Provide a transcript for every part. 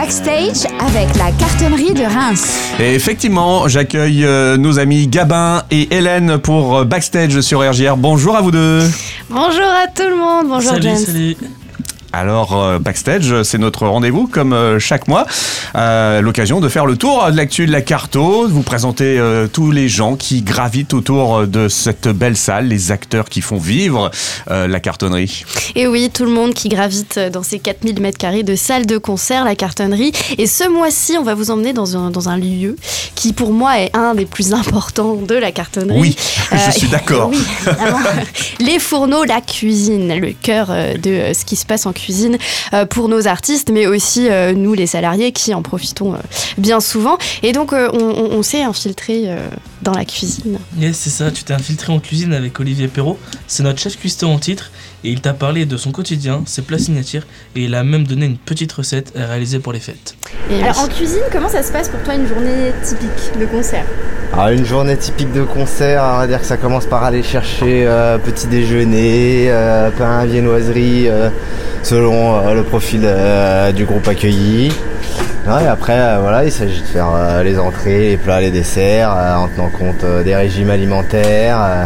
backstage avec la cartonnerie de Reims. Et effectivement, j'accueille euh, nos amis Gabin et Hélène pour euh, backstage sur RGR. Bonjour à vous deux. Bonjour à tout le monde, bonjour salut, James. salut. Alors, euh, backstage, c'est notre rendez-vous comme euh, chaque mois. Euh, L'occasion de faire le tour de l'actu de la carto, de vous présenter euh, tous les gens qui gravitent autour de cette belle salle, les acteurs qui font vivre euh, la cartonnerie. Et oui, tout le monde qui gravite dans ces 4000 mètres carrés de salle de concert, la cartonnerie. Et ce mois-ci, on va vous emmener dans un, dans un lieu qui, pour moi, est un des plus importants de la cartonnerie. Oui, je suis d'accord. Oui, les fourneaux, la cuisine, le cœur de ce qui se passe en cuisine euh, pour nos artistes, mais aussi euh, nous, les salariés, qui en profitons euh, bien souvent. Et donc, euh, on, on- on s'est infiltré euh, dans la cuisine. Yes, c'est ça, tu t'es infiltré en cuisine avec Olivier Perrault. C'est notre chef cuistot en titre. Et il t'a parlé de son quotidien, ses plats signatures. Et il a même donné une petite recette à réaliser pour les fêtes. Et Alors en cuisine, comment ça se passe pour toi une journée typique de concert? Alors une journée typique de concert, on va dire que ça commence par aller chercher euh, petit déjeuner, euh, pain, viennoiserie, euh, selon euh, le profil euh, du groupe accueilli. Ouais, et après, euh, voilà, il s'agit de faire euh, les entrées, les plats, les desserts, euh, en tenant compte euh, des régimes alimentaires, euh,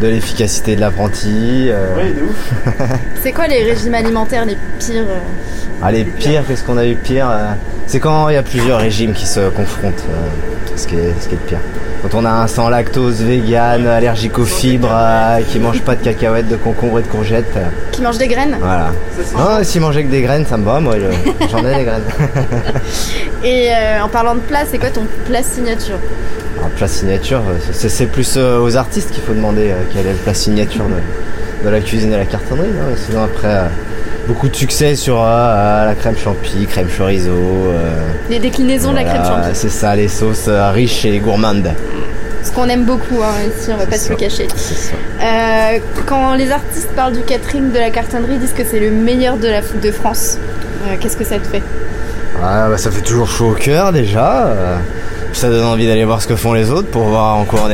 de l'efficacité de l'apprenti. euh. C'est quoi les régimes alimentaires les pires euh Ah, les pires, qu'est-ce qu'on a eu de pire euh, C'est quand il y a plusieurs régimes qui se confrontent, euh, ce, qui est, ce qui est le pire. Quand on a un sans lactose, vegan, allergique aux fibres, euh, qui mange pas de cacahuètes, de concombres et de courgettes, euh, Qui mangent des graines voilà. Non, s'il mangeait que des graines, ça me va, moi je- j'en ai des graines. Et euh, en parlant de plat, c'est quoi ton plat signature? Alors, plat signature, euh, c'est c'est plus euh, aux artistes qu'il faut demander euh, quel est le plat signature de, de la cuisine et la cartonnerie. non? Sinon après, euh, beaucoup de succès sur euh, euh, la crème champi, crème chorizo. euh, Les déclinaisons de la crème champi. C'est ça, les sauces euh, riches et gourmandes. Ce qu'on aime beaucoup hein, ici, on va pas se le cacher. Ça. Quand les artistes parlent du catering de la cartonnerie, ils disent que c'est le meilleur de, la, de France. Qu'est-ce que ça te fait? Ah, bah, ça fait toujours chaud au cœur déjà. ça donne envie d'aller voir ce que font les autres pour voir en quoi on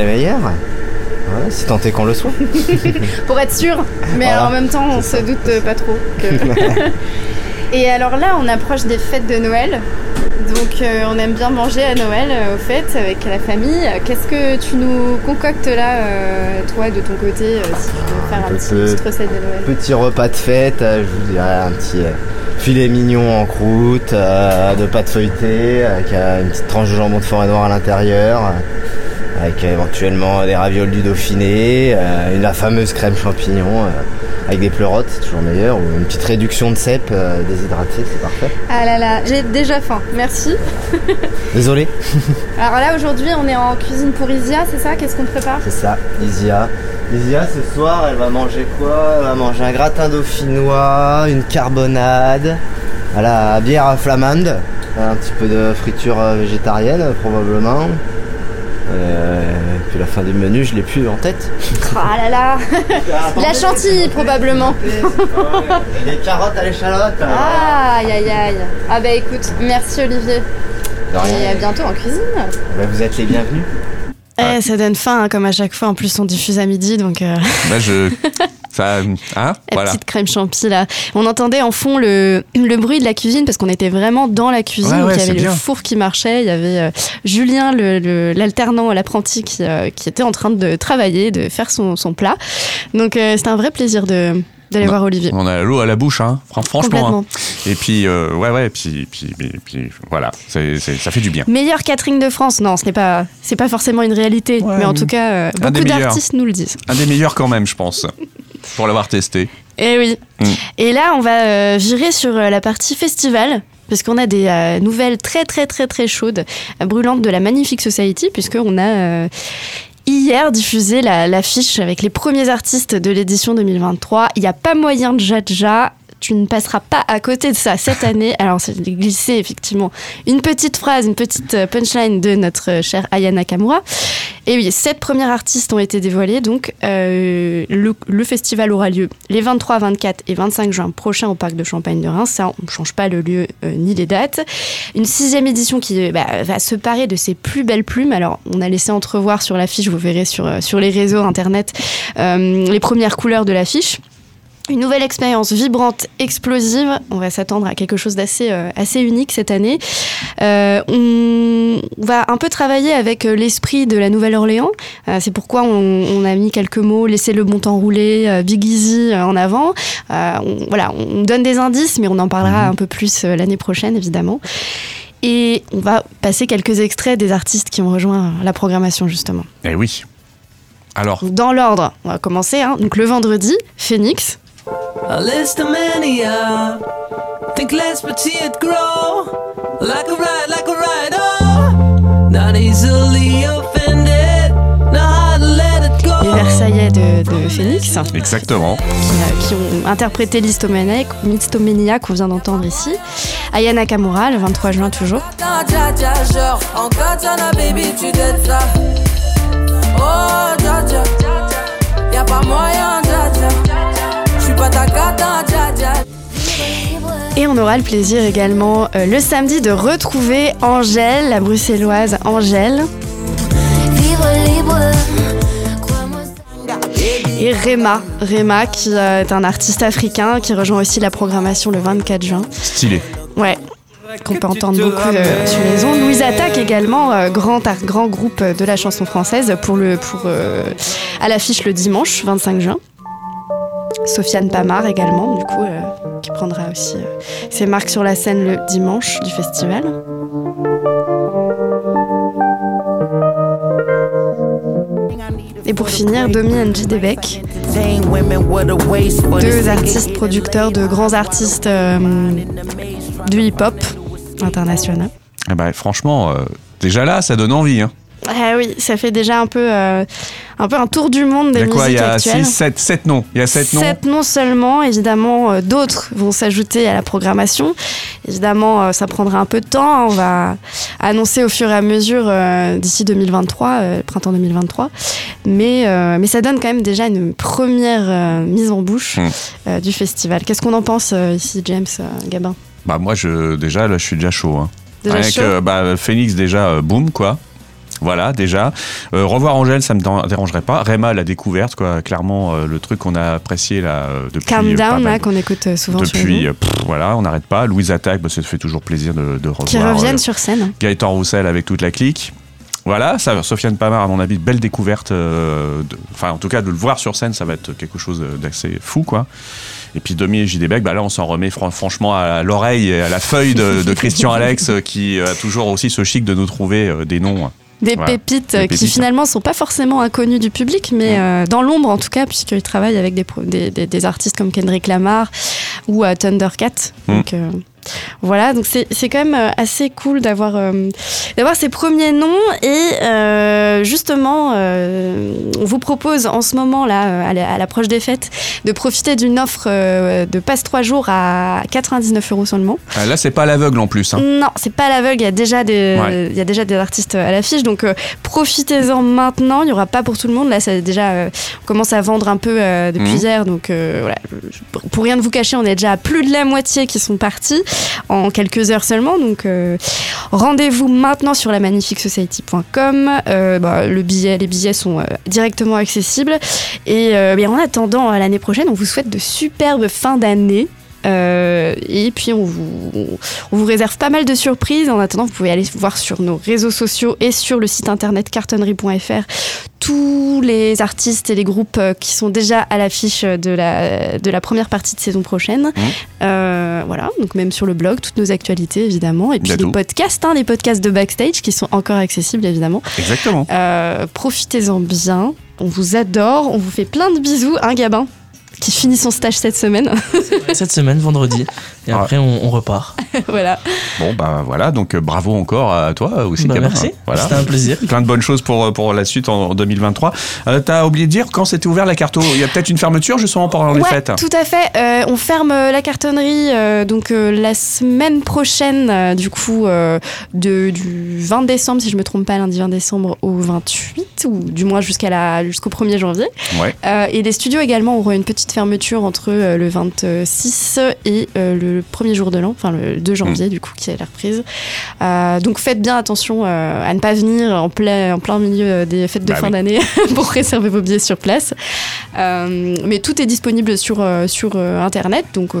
Voilà, si tant est qu'on le soit. Pour être sûr, mais Voilà, en même temps, on se doute pas trop. que- Et alors là, on approche des fêtes de Noël. Donc euh, on aime bien manger à Noël, euh, aux fêtes, avec la famille. Qu'est-ce que tu nous concoctes là, euh, toi, de ton côté, euh, si tu veux faire un petit, petite recette de Noël Petit repas de fête, je vous dirais un petit filet mignon en croûte, de pâte feuilletée, avec une petite tranche de jambon de forêt noire à l'intérieur, avec euh, éventuellement des ravioles du Dauphiné, euh, une- la fameuse crème champignon, euh, avec des pleurotes, c'est toujours meilleur, ou une petite réduction de cèpe euh, déshydraté, c'est parfait. Ah là là, j'ai déjà faim, merci. Désolé, Alors là, aujourd'hui, on est en cuisine pour Isia, c'est ça? Qu'est-ce qu'on prépare? C'est ça, Isia. Isia, ce soir, elle va manger quoi? Elle va manger un gratin dauphinois, une carbonade, à la bière flamande, un petit peu de friture végétarienne probablement. Euh, et puis la fin du menu, je l'ai plus en tête. Ah là là La chantilly, probablement. Des carottes à l'échalote. Ah, aïe aïe aïe. Ah bah écoute, merci Olivier. Et à bientôt en cuisine. Bah, vous êtes les bienvenus. Eh, ça donne faim, hein, comme à chaque fois. En plus, on diffuse à midi, donc euh, Bah, je. Ça. Hein la Voilà. petite crème champi là. On entendait en fond le, le bruit de la cuisine parce qu'on était vraiment dans la cuisine. Ouais, donc ouais, il y avait le bien. four qui marchait, il y avait euh, Julien, le- le- l'alternant, l'apprenti qui, euh, qui était en train de travailler, de faire son, son plat. Donc euh, c'était un vrai plaisir de d'aller Bah, voir Olivier. On a l'eau à la bouche, hein. Fran- franchement. hein. Et puis, euh, ouais, ouais, puis, puis, puis, puis voilà, ça fait du bien. Meilleur catering de France, non, ce n'est pas, c'est pas forcément une réalité, Ouais, mais en tout cas, euh, beaucoup d'artistes nous le disent. Un des meilleurs quand même, je pense, pour l'avoir testé. Eh oui. Mm. Et là, on va euh, virer sur euh, la partie festival. Parce qu'on a des euh, nouvelles très très très très chaudes, brûlantes de la Magnifique Society, puisqu'on a hier diffusé la- l'affiche avec les premiers artistes de l'édition 2023. Il n'y a pas moyen de jadja. Tu ne passeras pas à côté de ça cette année. Alors, c'est glissé effectivement une petite phrase, une petite euh, punchline de notre euh, chère Aya Nakamura. Et oui, sept premiers artistes ont été dévoilés. Donc, euh, le, festival aura lieu les 23, 24 et 25 juin prochains au parc de Champagne de Reims. Ça, on ne change pas le lieu ni les dates. Une sixième édition qui bah, va se parer de ses plus belles plumes. Alors, on a laissé entrevoir sur l'affiche, vous verrez sur, sur les réseaux internet, les premières couleurs de l'affiche. Une nouvelle expérience vibrante, explosive. On va s'attendre à quelque chose d'assez euh, assez unique cette année. Euh, on va un peu travailler avec euh, l'esprit de la Nouvelle-Orléans. Euh, c'est pourquoi on, on a mis quelques mots, laisser le bon temps rouler, Big Easy en avant. On, voilà, on donne des indices, mais on en parlera un peu plus l'année prochaine, évidemment. Et on va passer quelques extraits des artistes qui ont rejoint la programmation, justement. Eh oui. Alors, Dans l'ordre, on va commencer. hein. Donc le vendredi, Phoenix. A list of many, uh, think less but see it grow. Like a ride, like a ride, oh. Not easily offended, know how to let it go. Les Versaillais de, de Phoenix, qui, exactement. euh, qui ont interprété l'Histomaniac, Mystomaniac qu'on vient d'entendre ici. Aya Nakamura, le 23 juin toujours. Oh, y'a pas moyen, on aura le plaisir également euh, le samedi de retrouver Angèle, la bruxelloise Angèle. Et Rema, Rema qui euh, est un artiste africain qui rejoint aussi la programmation le 24 juin. Stylé. Ouais, qu'on peut entendre beaucoup euh, sur les ondes. Louise Attaque également, euh, grand, art- grand groupe de la chanson française pour le, pour, euh, à l'affiche le dimanche 25 juin. Sofiane Pamar également, du coup, euh, qui prendra aussi euh, ses marques sur la scène le dimanche du festival. Et pour finir, Domi Ndjidebek, deux artistes producteurs de grands artistes euh, du hip-hop international. Eh ben, franchement, déjà là, ça donne envie. Hein. Ah oui, ça fait déjà un peu, euh, un peu un tour du monde Il y des a quoi Il y musiques a actuelles. 6, 7, 7 noms. Il y a 7 noms. Sept noms seulement, évidemment, euh, d'autres vont s'ajouter à la programmation. Évidemment, euh, ça prendra un peu de temps. hein. On va annoncer au fur et à mesure d'ici 2023, euh, printemps 2023. Mais, mais ça donne quand même déjà une première mise en bouche euh, du festival. Qu'est-ce qu'on en pense ici, James Gabin? Bah, moi, je, déjà, là, je suis déjà chaud. Hein. Déjà chaud? bah, Phoenix, déjà, boum, quoi. Voilà, déjà. Euh, revoir Angèle, ça me dé- dérangerait pas. Réma, la découverte, quoi. Clairement, euh, le truc qu'on a apprécié là euh, depuis. Calm euh, Down, là, qu'on écoute souvent sur Depuis, pff, voilà, on n'arrête pas. Louise Attaque, bah, ça fait toujours plaisir de, de revoir. qui reviennent sur scène. Gaëtan Roussel avec toute la clique. Voilà, ça, Sofiane Pamar, à mon avis, belle découverte. Enfin, en tout cas, de le voir sur scène, ça va être quelque chose d'assez fou, quoi. Et puis Domi et JDBEC, bah là, on s'en remet fran- franchement à l'oreille à la feuille de, de Christian Alex, qui a toujours aussi ce chic de nous trouver des noms. Des Voilà. pépites Des euh, qui finalement sont pas forcément inconnues du public, mais euh, dans l'ombre en tout cas, puisqu'ils travaillent avec des, artistes comme Kendrick Lamar ou euh, Thundercat. Mm. Donc euh, voilà, donc c'est c'est quand même euh, assez cool d'avoir euh, d'avoir ces premiers noms et euh, justement, on vous propose en ce moment là, à la- à l'approche des fêtes, de profiter d'une offre de passe 3 jours à 99 euros seulement. Ah, Là, c'est pas à l'aveugle en plus. hein. Non, c'est pas à l'aveugle. Il y a déjà des, Ouais. il y a déjà des artistes à l'affiche, donc euh, profitez-en maintenant. Il y aura pas pour tout le monde. Là, ça déjà, euh, on commence à vendre un peu euh, depuis Mhm. hier, donc voilà. Pour rien de vous cacher, on est déjà à plus de la moitié qui sont partis en quelques heures seulement. Donc euh, rendez-vous maintenant sur la magnifiquesociety.com. Euh, bah, le billet, les billets sont euh, directement accessibles. Et bien, en attendant l'année prochaine, on vous souhaite de superbes fins d'année. Euh, et puis on vous, on vous réserve pas mal de surprises. En attendant, vous pouvez aller voir sur nos réseaux sociaux et sur le site internet cartonnerie.fr tous les artistes et les groupes euh, qui sont déjà à l'affiche de la, de la première partie de saison prochaine. Euh, voilà, donc même sur le blog, toutes nos actualités évidemment. Et puis les podcasts, hein, les podcasts de backstage qui sont encore accessibles évidemment. Exactement. Euh, Profitez-en bien. On vous adore. On vous fait plein de bisous. Un Gabin? Qui finit son stage cette semaine. Cette semaine, vendredi. Et Ah. après, on, on repart. voilà. Bon, bah voilà, donc euh, bravo encore à toi aussi, Bah, merci. Voilà. C'était un plaisir. Plein de bonnes choses pour, pour la suite en 2023. Euh, T'as oublié de dire quand c'était ouvert la carte Il y a peut-être une fermeture justement pendant les ouais, fêtes. tout à fait. Euh, on ferme euh, la cartonnerie euh, donc euh, la semaine prochaine, euh, du coup, euh, de, du 20 décembre, si je me trompe pas, lundi 20 décembre au 28. ou du moins jusqu'à la, jusqu'au 1er janvier. Ouais. Euh, et les studios également auront une petite fermeture entre euh, le 26 et euh, le premier jour de l'an, enfin le 2 janvier du coup, qui est la reprise. Euh, donc faites bien attention à ne pas venir en plein, en plein milieu des fêtes de Bah fin oui. d'année pour réserver vos billets sur place. Mais tout est disponible sur, sur Internet, donc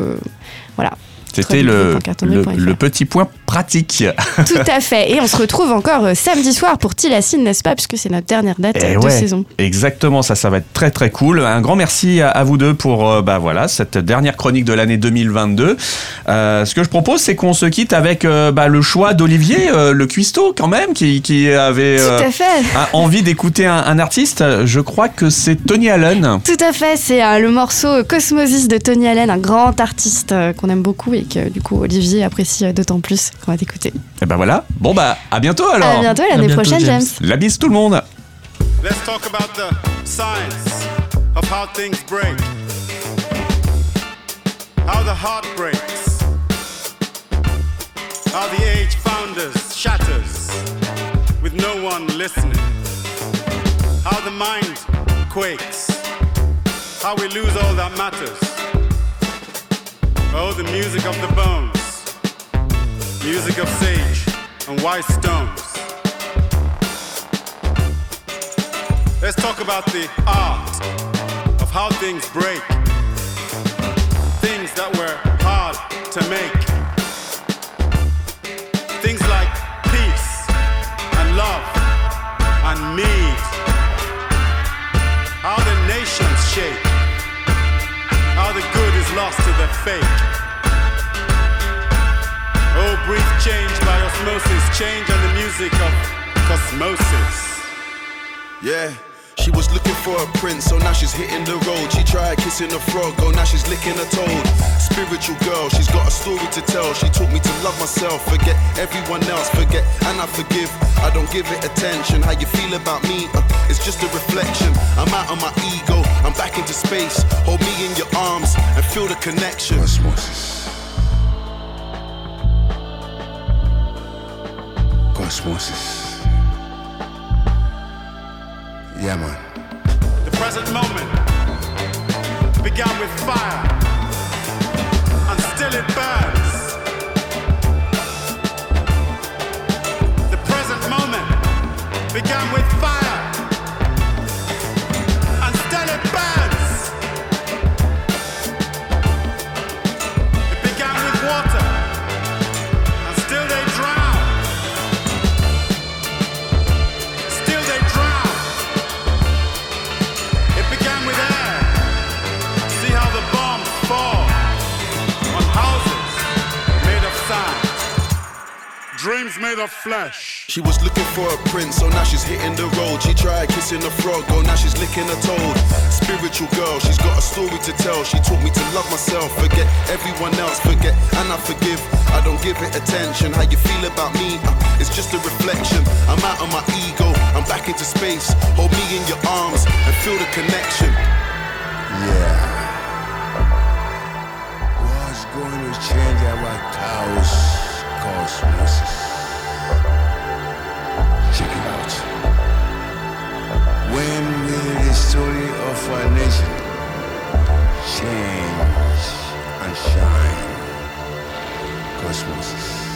voilà. C'était le, le, le petit point pratique. Tout à fait. Et on se retrouve encore euh, samedi soir pour Tilassine, n'est-ce pas Puisque c'est notre dernière date Eh de ouais. saison. Exactement, ça, ça va être très très cool. Un grand merci à, à vous deux pour euh, bah voilà cette dernière chronique de l'année 2022. Euh, ce que je propose, c'est qu'on se quitte avec euh, bah, le choix d'Olivier, euh, le cuistot quand même, qui, qui avait euh, Tout à fait. a envie d'écouter un, un artiste. Je crois que c'est Tony Allen. Tout à fait, c'est euh, le morceau Cosmosis de Tony Allen, un grand artiste euh, qu'on aime beaucoup et que du coup Olivier apprécie euh, d'autant plus qu'on va t'écouter. Et ben voilà. Bon bah à bientôt alors. À bientôt l'année bientôt, prochaine, James. James. La bise tout le monde. Let's talk about the science of how things break. How the heart breaks. How the age founders shatters with no one listening. How the mind quakes. How we lose all that matters. Oh, the music of the bones. Music of sage and white stones. Let's talk about the art of how things break. Things that were hard to make. Things like peace and love and need. How the nations shake. How the good is lost to the fake. Oh, brief change by osmosis. Change and the music of cosmosis. Yeah. She was looking for a prince, so now she's hitting the road. She tried kissing a frog, oh now she's licking a toad. Spiritual girl, she's got a story to tell. She taught me to love myself, forget everyone else, forget and I forgive. I don't give it attention. How you feel about me? Uh, it's just a reflection. I'm out of my ego, I'm back into space. Hold me in your arms and feel the connection. Cosmosis. Cosmosis. Yeah, man. The present moment began with fire, and still it burns. The present moment began with fire, Dreams made of flesh. She was looking for a prince, so now she's hitting the road. She tried kissing a frog, oh now she's licking a toad. Spiritual girl, she's got a story to tell. She taught me to love myself, forget everyone else, forget and I forgive. I don't give it attention. How you feel about me? Uh, it's just a reflection. I'm out of my ego, I'm back into space. Hold me in your arms and feel the connection. Yeah. What's going to change our chaos cosmosis? Check it out. When will the story of our nation change and shine? Cosmosis.